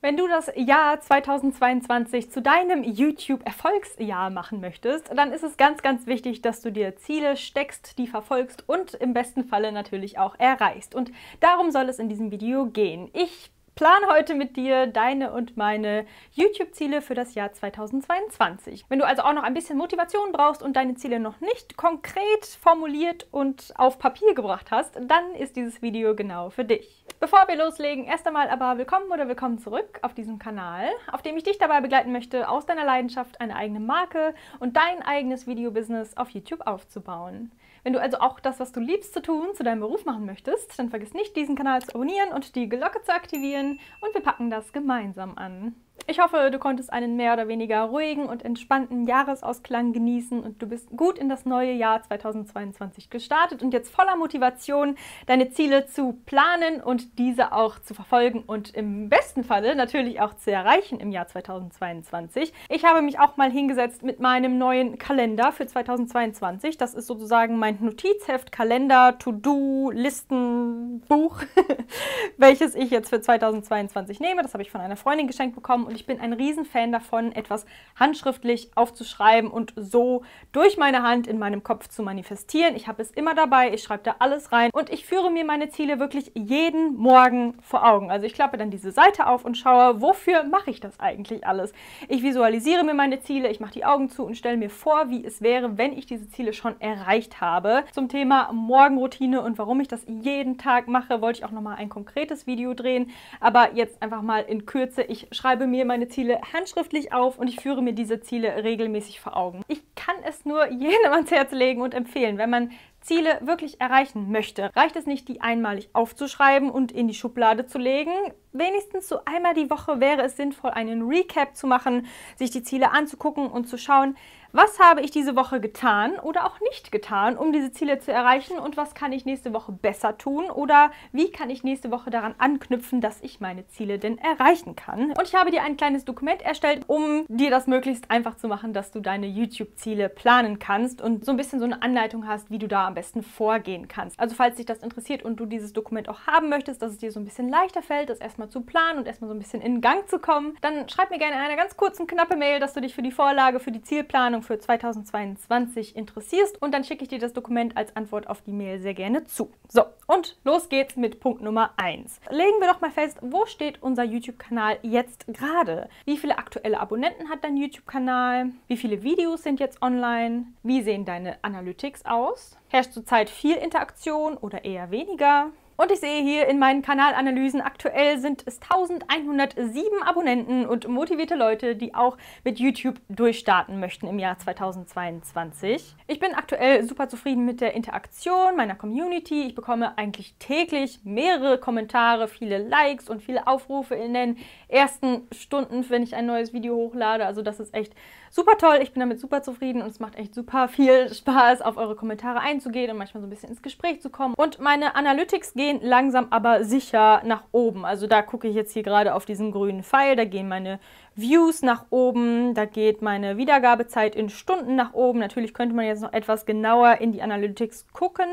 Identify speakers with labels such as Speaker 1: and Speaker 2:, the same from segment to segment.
Speaker 1: Wenn du das Jahr 2022 zu deinem YouTube-Erfolgsjahr machen möchtest, dann ist es ganz, ganz wichtig, dass du dir Ziele steckst, die verfolgst und im besten Falle natürlich auch erreichst. Und darum soll es in diesem Video gehen. Ich plane heute mit dir deine und meine YouTube-Ziele für das Jahr 2022. Wenn du also auch noch ein bisschen Motivation brauchst und deine Ziele noch nicht konkret formuliert und auf Papier gebracht hast, dann ist dieses Video genau für dich. Bevor wir loslegen, erst einmal aber willkommen oder willkommen zurück auf diesem Kanal, auf dem ich dich dabei begleiten möchte, aus deiner Leidenschaft eine eigene Marke und dein eigenes Videobusiness auf YouTube aufzubauen. Wenn du also auch das, was du liebst zu tun, zu deinem Beruf machen möchtest, dann vergiss nicht, diesen Kanal zu abonnieren und die Glocke zu aktivieren und wir packen das gemeinsam an. Ich hoffe, du konntest einen mehr oder weniger ruhigen und entspannten Jahresausklang genießen und du bist gut in das neue Jahr 2022 gestartet und jetzt voller Motivation, deine Ziele zu planen und diese auch zu verfolgen und im besten Falle natürlich auch zu erreichen im Jahr 2022. Ich habe mich auch mal hingesetzt mit meinem neuen Kalender für 2022. Das ist sozusagen mein Notizheft, Kalender, To-Do, Listen, Buch, welches ich jetzt für 2022 nehme. Das habe ich von einer Freundin geschenkt bekommen und ich bin ein Riesenfan davon, etwas handschriftlich aufzuschreiben und so durch meine Hand in meinem Kopf zu manifestieren. Ich habe es immer dabei, ich schreibe da alles rein und ich führe mir meine Ziele wirklich jeden Morgen vor Augen. Also ich klappe dann diese Seite auf und schaue, wofür mache ich das eigentlich alles? Ich visualisiere mir meine Ziele, ich mache die Augen zu und stelle mir vor, wie es wäre, wenn ich diese Ziele schon erreicht habe. Zum Thema Morgenroutine und warum ich das jeden Tag mache, wollte ich auch nochmal ein konkretes Video drehen. Aber jetzt einfach mal in Kürze, ich schreibe mir meine Ziele handschriftlich auf und ich führe mir diese Ziele regelmäßig vor Augen. Ich kann es nur jedem ans Herz legen und empfehlen, wenn man Ziele wirklich erreichen möchte, reicht es nicht, die einmalig aufzuschreiben und in die Schublade zu legen. Wenigstens so einmal die Woche wäre es sinnvoll, einen Recap zu machen, sich die Ziele anzugucken und zu schauen, was habe ich diese Woche getan oder auch nicht getan, um diese Ziele zu erreichen und was kann ich nächste Woche besser tun oder wie kann ich nächste Woche daran anknüpfen, dass ich meine Ziele denn erreichen kann. Und ich habe dir ein kleines Dokument erstellt, um dir das möglichst einfach zu machen, dass du deine YouTube-Ziele planen kannst und so ein bisschen so eine Anleitung hast, wie du da am besten vorgehen kannst. Also falls dich das interessiert und du dieses Dokument auch haben möchtest, dass es dir so ein bisschen leichter fällt, das erstmal zu planen und erstmal so ein bisschen in Gang zu kommen, dann schreib mir gerne in einer ganz kurzen, knappe Mail, dass du dich für die Vorlage, für die Zielplanung Planung für 2022 interessierst und dann schicke ich dir das Dokument als Antwort auf die Mail sehr gerne zu. So, und los geht's mit Punkt Nummer 1. Legen wir doch mal fest, wo steht unser YouTube-Kanal jetzt gerade? Wie viele aktuelle Abonnenten hat dein YouTube-Kanal? Wie viele Videos sind jetzt online? Wie sehen deine Analytics aus? Herrscht zurzeit viel Interaktion oder eher weniger? Und ich sehe hier in meinen Kanalanalysen, aktuell sind es 1107 Abonnenten und motivierte Leute, die auch mit YouTube durchstarten möchten im Jahr 2022. Ich bin aktuell super zufrieden mit der Interaktion meiner Community. Ich bekomme eigentlich täglich mehrere Kommentare, viele Likes und viele Aufrufe in den ersten Stunden, wenn ich ein neues Video hochlade. Also das ist echt super toll. Ich bin damit super zufrieden und es macht echt super viel Spaß, auf eure Kommentare einzugehen und manchmal so ein bisschen ins Gespräch zu kommen. Und meine Analytics gehen gehen langsam aber sicher nach oben. Also da gucke ich jetzt hier gerade auf diesen grünen Pfeil, da gehen meine Views nach oben, da geht meine Wiedergabezeit in Stunden nach oben. Natürlich könnte man jetzt noch etwas genauer in die Analytics gucken,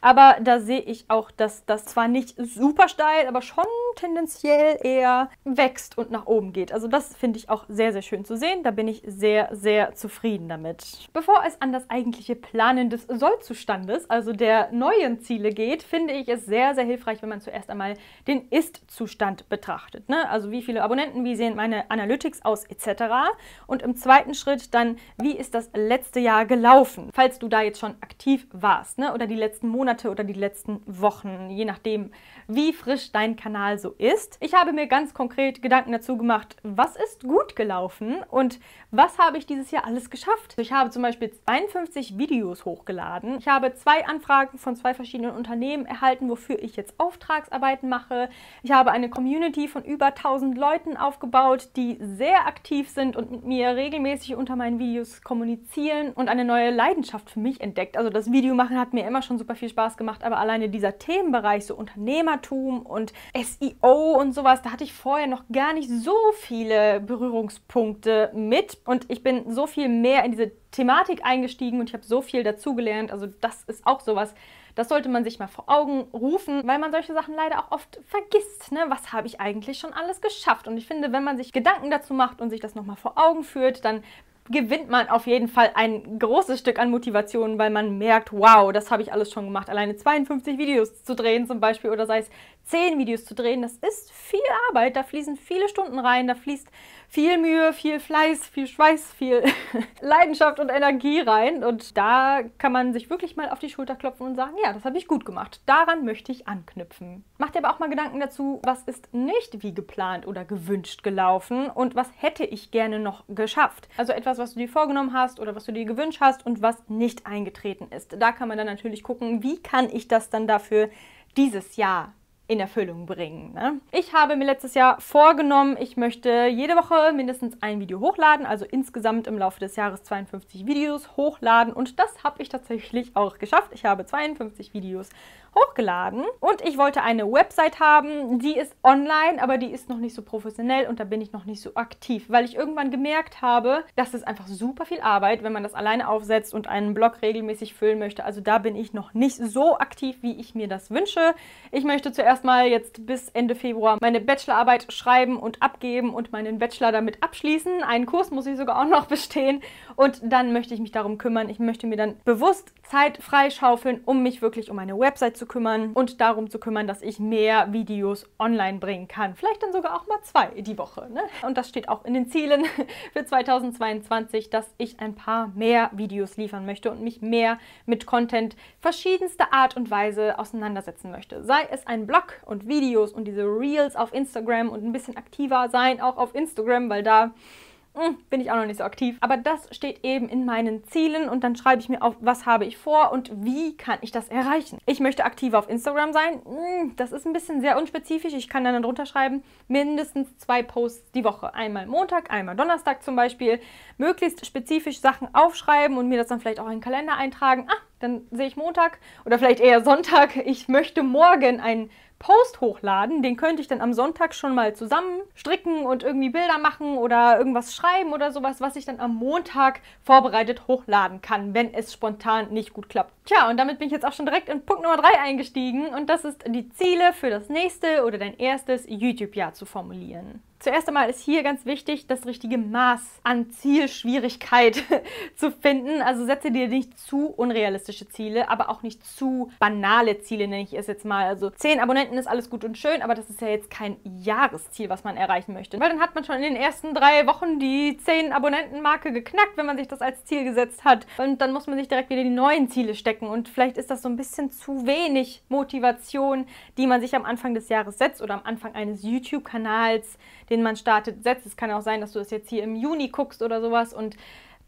Speaker 1: aber da sehe ich auch, dass das zwar nicht super steil, aber schon tendenziell eher wächst und nach oben geht. Also das finde ich auch sehr, sehr schön zu sehen. Da bin ich sehr, sehr zufrieden damit. Bevor es an das eigentliche Planen des Sollzustandes, also der neuen Ziele geht, finde ich es sehr, sehr hilfreich, wenn man zuerst einmal den Ist-Zustand betrachtet. Ne? Also wie viele Abonnenten, wie sehen meine Analytics aus etc. Und im zweiten Schritt dann, wie ist das letzte Jahr gelaufen, falls du da jetzt schon aktiv warst ne? oder die letzten Monate oder die letzten Wochen, je nachdem, wie frisch dein Kanal so ist. Ich habe mir ganz konkret Gedanken dazu gemacht, was ist gut gelaufen und was habe ich dieses Jahr alles geschafft. Ich habe zum Beispiel 52 Videos hochgeladen. Ich habe zwei Anfragen von zwei verschiedenen Unternehmen erhalten, wofür ich jetzt Auftragsarbeiten mache. Ich habe eine Community von über 1000 Leuten aufgebaut, die sehr aktiv sind und mit mir regelmäßig unter meinen Videos kommunizieren und eine neue Leidenschaft für mich entdeckt. Also das Videomachen hat mir immer schon super viel Spaß gemacht, aber alleine dieser Themenbereich, so Unternehmertum und SEO und sowas, da hatte ich vorher noch gar nicht so viele Berührungspunkte mit und ich bin so viel mehr in diese Thematik eingestiegen und ich habe so viel dazugelernt. Also das ist auch sowas, Das sollte man sich mal vor Augen rufen, weil man solche Sachen leider auch oft vergisst. Ne? Was habe ich eigentlich schon alles geschafft? Und ich finde, wenn man sich Gedanken dazu macht und sich das nochmal vor Augen führt, dann gewinnt man auf jeden Fall ein großes Stück an Motivation, weil man merkt, wow, das habe ich alles schon gemacht. Alleine 52 Videos zu drehen zum Beispiel oder sei es 10 Videos zu drehen, das ist viel Arbeit, da fließen viele Stunden rein, da fließt viel Mühe, viel Fleiß, viel Schweiß, viel Leidenschaft und Energie rein. Und da kann man sich wirklich mal auf die Schulter klopfen und sagen, ja, das habe ich gut gemacht. Daran möchte ich anknüpfen. Mach dir aber auch mal Gedanken dazu, was ist nicht wie geplant oder gewünscht gelaufen und was hätte ich gerne noch geschafft. Also etwas, was du dir vorgenommen hast oder was du dir gewünscht hast und was nicht eingetreten ist. Da kann man dann natürlich gucken, wie kann ich das dann dafür dieses Jahr in Erfüllung bringen. Ne? Ich habe mir letztes Jahr vorgenommen, ich möchte jede Woche mindestens ein Video hochladen, also insgesamt im Laufe des Jahres 52 Videos hochladen und das habe ich tatsächlich auch geschafft. Ich habe 52 Videos hochgeladen und ich wollte eine Website haben, die ist online, aber die ist noch nicht so professionell und da bin ich noch nicht so aktiv, weil ich irgendwann gemerkt habe, dass es einfach super viel Arbeit, wenn man das alleine aufsetzt und einen Blog regelmäßig füllen möchte. Also da bin ich noch nicht so aktiv, wie ich mir das wünsche. Ich möchte zuerst mal jetzt bis Ende Februar meine Bachelorarbeit schreiben und abgeben und meinen Bachelor damit abschließen. Einen Kurs muss ich sogar auch noch bestehen und dann möchte ich mich darum kümmern. Ich möchte mir dann bewusst Zeit freischaufeln, um mich wirklich um eine Website zu kümmern und darum zu kümmern, dass ich mehr Videos online bringen kann. Vielleicht dann sogar auch mal zwei die Woche. Ne? Und das steht auch in den Zielen für 2022, dass ich ein paar mehr Videos liefern möchte und mich mehr mit Content verschiedenster Art und Weise auseinandersetzen möchte. Sei es ein Blog und Videos und diese Reels auf Instagram und ein bisschen aktiver sein, auch auf Instagram, weil da bin ich auch noch nicht so aktiv. Aber das steht eben in meinen Zielen und dann schreibe ich mir auf, was habe ich vor und wie kann ich das erreichen. Ich möchte aktiv auf Instagram sein. Hm, das ist ein bisschen sehr unspezifisch. Ich kann dann drunter schreiben, mindestens zwei Posts die Woche. Einmal Montag, einmal Donnerstag zum Beispiel. Möglichst spezifisch Sachen aufschreiben und mir das dann vielleicht auch in den Kalender eintragen. Ah, dann sehe ich Montag oder vielleicht eher Sonntag. Ich möchte morgen ein Post hochladen. Den könnte ich dann am Sonntag schon mal zusammen stricken und irgendwie Bilder machen oder irgendwas schreiben oder sowas, was ich dann am Montag vorbereitet hochladen kann, wenn es spontan nicht gut klappt. Tja, und damit bin ich jetzt auch schon direkt in Punkt Nummer 3 eingestiegen und das ist die Ziele für das nächste oder dein erstes YouTube-Jahr zu formulieren. Zuerst einmal ist hier ganz wichtig, das richtige Maß an Zielschwierigkeit zu finden. Also setze dir nicht zu unrealistische Ziele, aber auch nicht zu banale Ziele, nenne ich es jetzt mal. Also 10 Abonnenten ist alles gut und schön, aber das ist ja jetzt kein Jahresziel, was man erreichen möchte. Weil dann hat man schon in den ersten drei Wochen die 10 Abonnenten-Marke geknackt, wenn man sich das als Ziel gesetzt hat. Und dann muss man sich direkt wieder die neuen Ziele stecken. Und vielleicht ist das so ein bisschen zu wenig Motivation, die man sich am Anfang des Jahres setzt oder am Anfang eines YouTube-Kanals den man startet, setzt. Es kann auch sein, dass du es jetzt hier im Juni guckst oder sowas und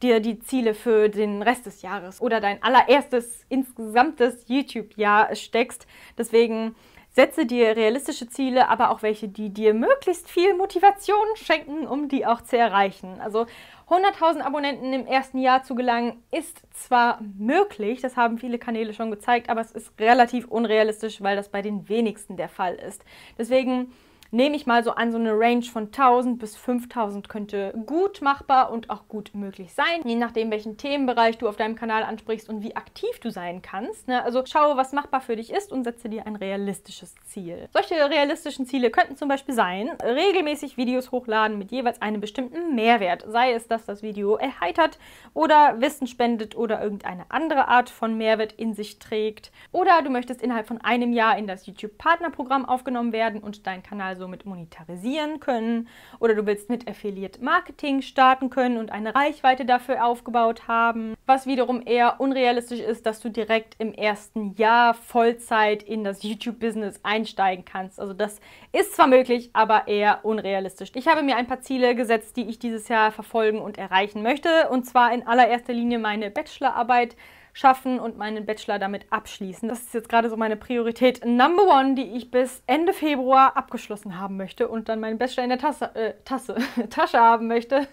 Speaker 1: dir die Ziele für den Rest des Jahres oder dein allererstes insgesamtes YouTube-Jahr steckst. Deswegen setze dir realistische Ziele, aber auch welche, die dir möglichst viel Motivation schenken, um die auch zu erreichen. Also 100.000 Abonnenten im ersten Jahr zu gelangen, ist zwar möglich, das haben viele Kanäle schon gezeigt, aber es ist relativ unrealistisch, weil das bei den wenigsten der Fall ist. Deswegen nehme ich mal so an, so eine Range von 1000 bis 5000 könnte gut machbar und auch gut möglich sein, je nachdem, welchen Themenbereich du auf deinem Kanal ansprichst und wie aktiv du sein kannst. Ne? Also schaue, was machbar für dich ist und setze dir ein realistisches Ziel. Solche realistischen Ziele könnten zum Beispiel sein, regelmäßig Videos hochladen mit jeweils einem bestimmten Mehrwert, sei es, dass das Video erheitert oder Wissen spendet oder irgendeine andere Art von Mehrwert in sich trägt. Oder du möchtest innerhalb von einem Jahr in das YouTube-Partnerprogramm aufgenommen werden und deinen Kanal somit monetarisieren können oder du willst mit Affiliate Marketing starten können und eine Reichweite dafür aufgebaut haben, was wiederum eher unrealistisch ist, dass du direkt im ersten Jahr Vollzeit in das YouTube-Business einsteigen kannst. Also das ist zwar möglich, aber eher unrealistisch. Ich habe mir ein paar Ziele gesetzt, die ich dieses Jahr verfolgen und erreichen möchte und zwar in allererster Linie meine Bachelorarbeit schaffen und meinen Bachelor damit abschließen. Das ist jetzt gerade so meine Priorität Number One, die ich bis Ende Februar abgeschlossen haben möchte und dann meinen Bachelor in der Tasse, äh, Tasse, Tasche haben möchte.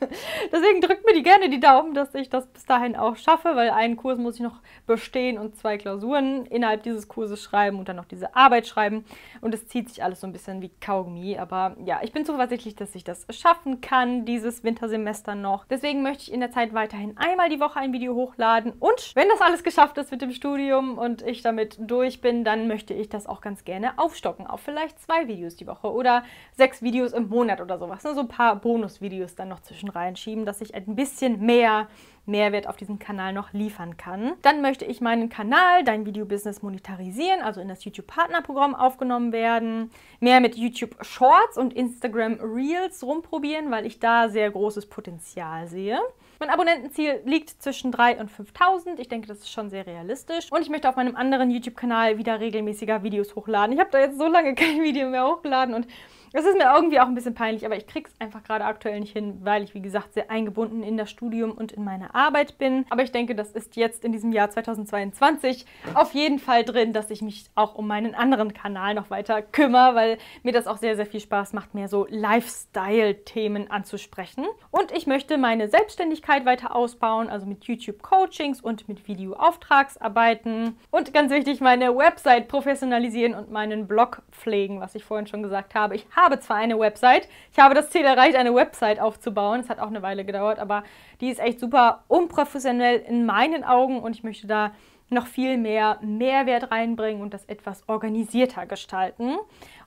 Speaker 1: Deswegen drückt mir die gerne die Daumen, dass ich das bis dahin auch schaffe, weil einen Kurs muss ich noch bestehen und zwei Klausuren innerhalb dieses Kurses schreiben und dann noch diese Arbeit schreiben. Und es zieht sich alles so ein bisschen wie Kaugummi. Aber ja, ich bin zuversichtlich, dass ich das schaffen kann, dieses Wintersemester noch. Deswegen möchte ich in der Zeit weiterhin einmal die Woche ein Video hochladen und wenn das alles geschafft ist mit dem Studium und ich damit durch bin, dann möchte ich das auch ganz gerne aufstocken auf vielleicht zwei Videos die Woche oder sechs Videos im Monat oder sowas. So ein paar Bonusvideos dann noch zwischen reinschieben, dass ich ein bisschen mehr Mehrwert auf diesem Kanal noch liefern kann. Dann möchte ich meinen Kanal, dein Video-Business monetarisieren, also in das YouTube-Partnerprogramm aufgenommen werden, mehr mit YouTube Shorts und Instagram Reels rumprobieren, weil ich da sehr großes Potenzial sehe. Mein Abonnentenziel liegt zwischen 3.000 und 5.000. Ich denke, das ist schon sehr realistisch. Und ich möchte auf meinem anderen YouTube-Kanal wieder regelmäßiger Videos hochladen. Ich habe da jetzt so lange kein Video mehr hochgeladen und das ist mir irgendwie auch ein bisschen peinlich, aber ich kriege es einfach gerade aktuell nicht hin, weil ich, wie gesagt, sehr eingebunden in das Studium und in meine Arbeit bin. Aber ich denke, das ist jetzt in diesem Jahr 2022 auf jeden Fall drin, dass ich mich auch um meinen anderen Kanal noch weiter kümmere, weil mir das auch sehr, sehr viel Spaß macht, mehr so Lifestyle-Themen anzusprechen. Und ich möchte meine Selbstständigkeit weiter ausbauen, also mit YouTube-Coachings und mit Video-Auftragsarbeiten. Und ganz wichtig, meine Website professionalisieren und meinen Blog pflegen, was ich vorhin schon gesagt habe. Ich habe zwar eine Website, ich habe das Ziel erreicht, eine Website aufzubauen. Es hat auch eine Weile gedauert, aber die ist echt super unprofessionell in meinen Augen und ich möchte da noch viel mehr Mehrwert reinbringen und das etwas organisierter gestalten.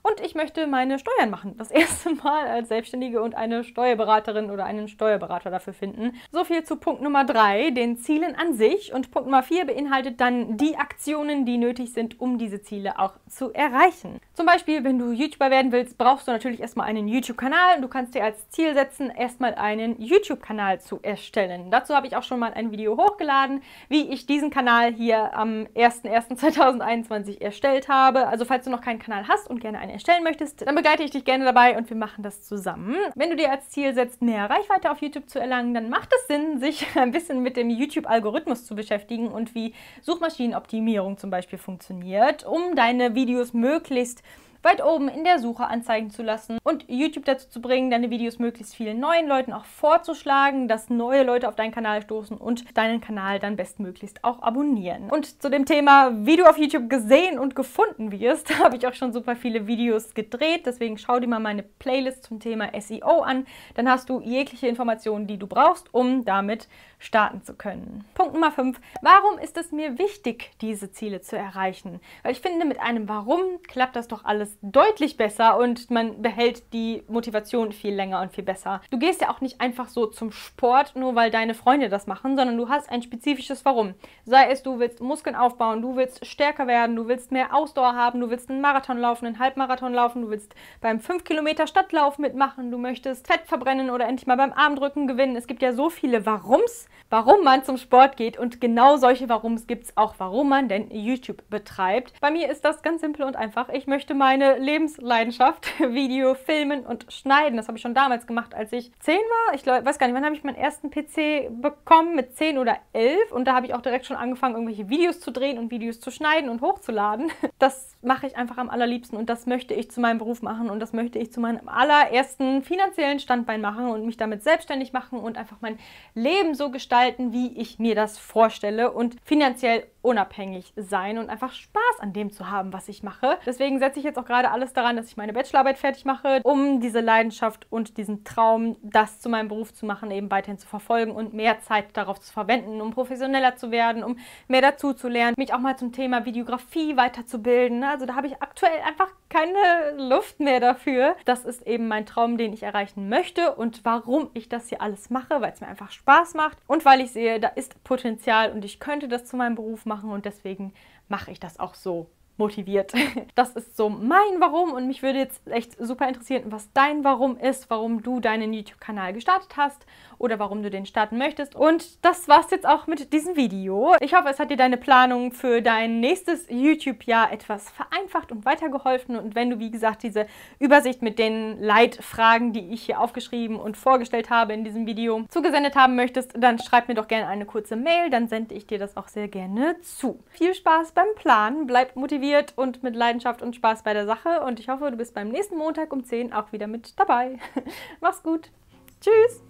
Speaker 1: Und ich möchte meine Steuern machen. Das erste Mal als Selbstständige und eine Steuerberaterin oder einen Steuerberater dafür finden. So viel zu Punkt Nummer 3, den Zielen an sich. Und Punkt Nummer 4 beinhaltet dann die Aktionen, die nötig sind, um diese Ziele auch zu erreichen. Zum Beispiel, wenn du YouTuber werden willst, brauchst du natürlich erstmal einen YouTube-Kanal. Du kannst dir als Ziel setzen, erstmal einen YouTube-Kanal zu erstellen. Dazu habe ich auch schon mal ein Video hochgeladen, wie ich diesen Kanal hier am 01.01.2021 erstellt habe. Also falls du noch keinen Kanal hast und gerne einen erstellen möchtest, dann begleite ich dich gerne dabei und wir machen das zusammen. Wenn du dir als Ziel setzt, mehr Reichweite auf YouTube zu erlangen, dann macht es Sinn, sich ein bisschen mit dem YouTube-Algorithmus zu beschäftigen und wie Suchmaschinenoptimierung zum Beispiel funktioniert, um deine Videos möglichst weit oben in der Suche anzeigen zu lassen und YouTube dazu zu bringen, deine Videos möglichst vielen neuen Leuten auch vorzuschlagen, dass neue Leute auf deinen Kanal stoßen und deinen Kanal dann bestmöglichst auch abonnieren. Und zu dem Thema, wie du auf YouTube gesehen und gefunden wirst, habe ich auch schon super viele Videos gedreht. Deswegen schau dir mal meine Playlist zum Thema SEO an. Dann hast du jegliche Informationen, die du brauchst, um damit starten zu können. Punkt Nummer 5. Warum ist es mir wichtig, diese Ziele zu erreichen? Weil ich finde, mit einem Warum klappt das doch alles deutlich besser und man behält die Motivation viel länger und viel besser. Du gehst ja auch nicht einfach so zum Sport, nur weil deine Freunde das machen, sondern du hast ein spezifisches Warum. Sei es, du willst Muskeln aufbauen, du willst stärker werden, du willst mehr Ausdauer haben, du willst einen Marathon laufen, einen Halbmarathon laufen, du willst beim 5 Kilometer Stadtlauf mitmachen, du möchtest Fett verbrennen oder endlich mal beim Armdrücken gewinnen. Es gibt ja so viele Warums, warum man zum Sport geht und genau solche Warums gibt es auch, warum man denn YouTube betreibt. Bei mir ist das ganz simpel und einfach. Ich möchte meine Lebensleidenschaft, Video, Filmen und Schneiden, das habe ich schon damals gemacht, als ich 10 war. Ich weiß gar nicht, wann habe ich meinen ersten PC bekommen? Mit 10 oder 11 und da habe ich auch direkt schon angefangen, irgendwelche Videos zu drehen und Videos zu schneiden und hochzuladen. Das mache ich einfach am allerliebsten und das möchte ich zu meinem Beruf machen und das möchte ich zu meinem allerersten finanziellen Standbein machen und mich damit selbstständig machen und einfach mein Leben so gestalten, gestalten, wie ich mir das vorstelle und finanziell unabhängig sein und einfach Spaß an dem zu haben, was ich mache. Deswegen setze ich jetzt auch gerade alles daran, dass ich meine Bachelorarbeit fertig mache, um diese Leidenschaft und diesen Traum, das zu meinem Beruf zu machen, eben weiterhin zu verfolgen und mehr Zeit darauf zu verwenden, um professioneller zu werden, um mehr dazu zu lernen, mich auch mal zum Thema Videografie weiterzubilden. Also da habe ich aktuell einfach keine Luft mehr dafür. Das ist eben mein Traum, den ich erreichen möchte und warum ich das hier alles mache, weil es mir einfach Spaß macht und weil ich sehe, da ist Potenzial und ich könnte das zu meinem Beruf machen und deswegen mache ich das auch so motiviert. Das ist so mein Warum und mich würde jetzt echt super interessieren, was dein Warum ist, warum du deinen YouTube-Kanal gestartet hast oder warum du den starten möchtest. Und das war's jetzt auch mit diesem Video. Ich hoffe, es hat dir deine Planung für dein nächstes YouTube-Jahr etwas vereinfacht und weitergeholfen. Und wenn du, wie gesagt, diese Übersicht mit den Leitfragen, die ich hier aufgeschrieben und vorgestellt habe in diesem Video, zugesendet haben möchtest, dann schreib mir doch gerne eine kurze Mail, dann sende ich dir das auch sehr gerne zu. Viel Spaß beim Planen, bleib motiviert und mit Leidenschaft und Spaß bei der Sache und ich hoffe, du bist beim nächsten Montag um 10 auch wieder mit dabei. Mach's gut. Tschüss!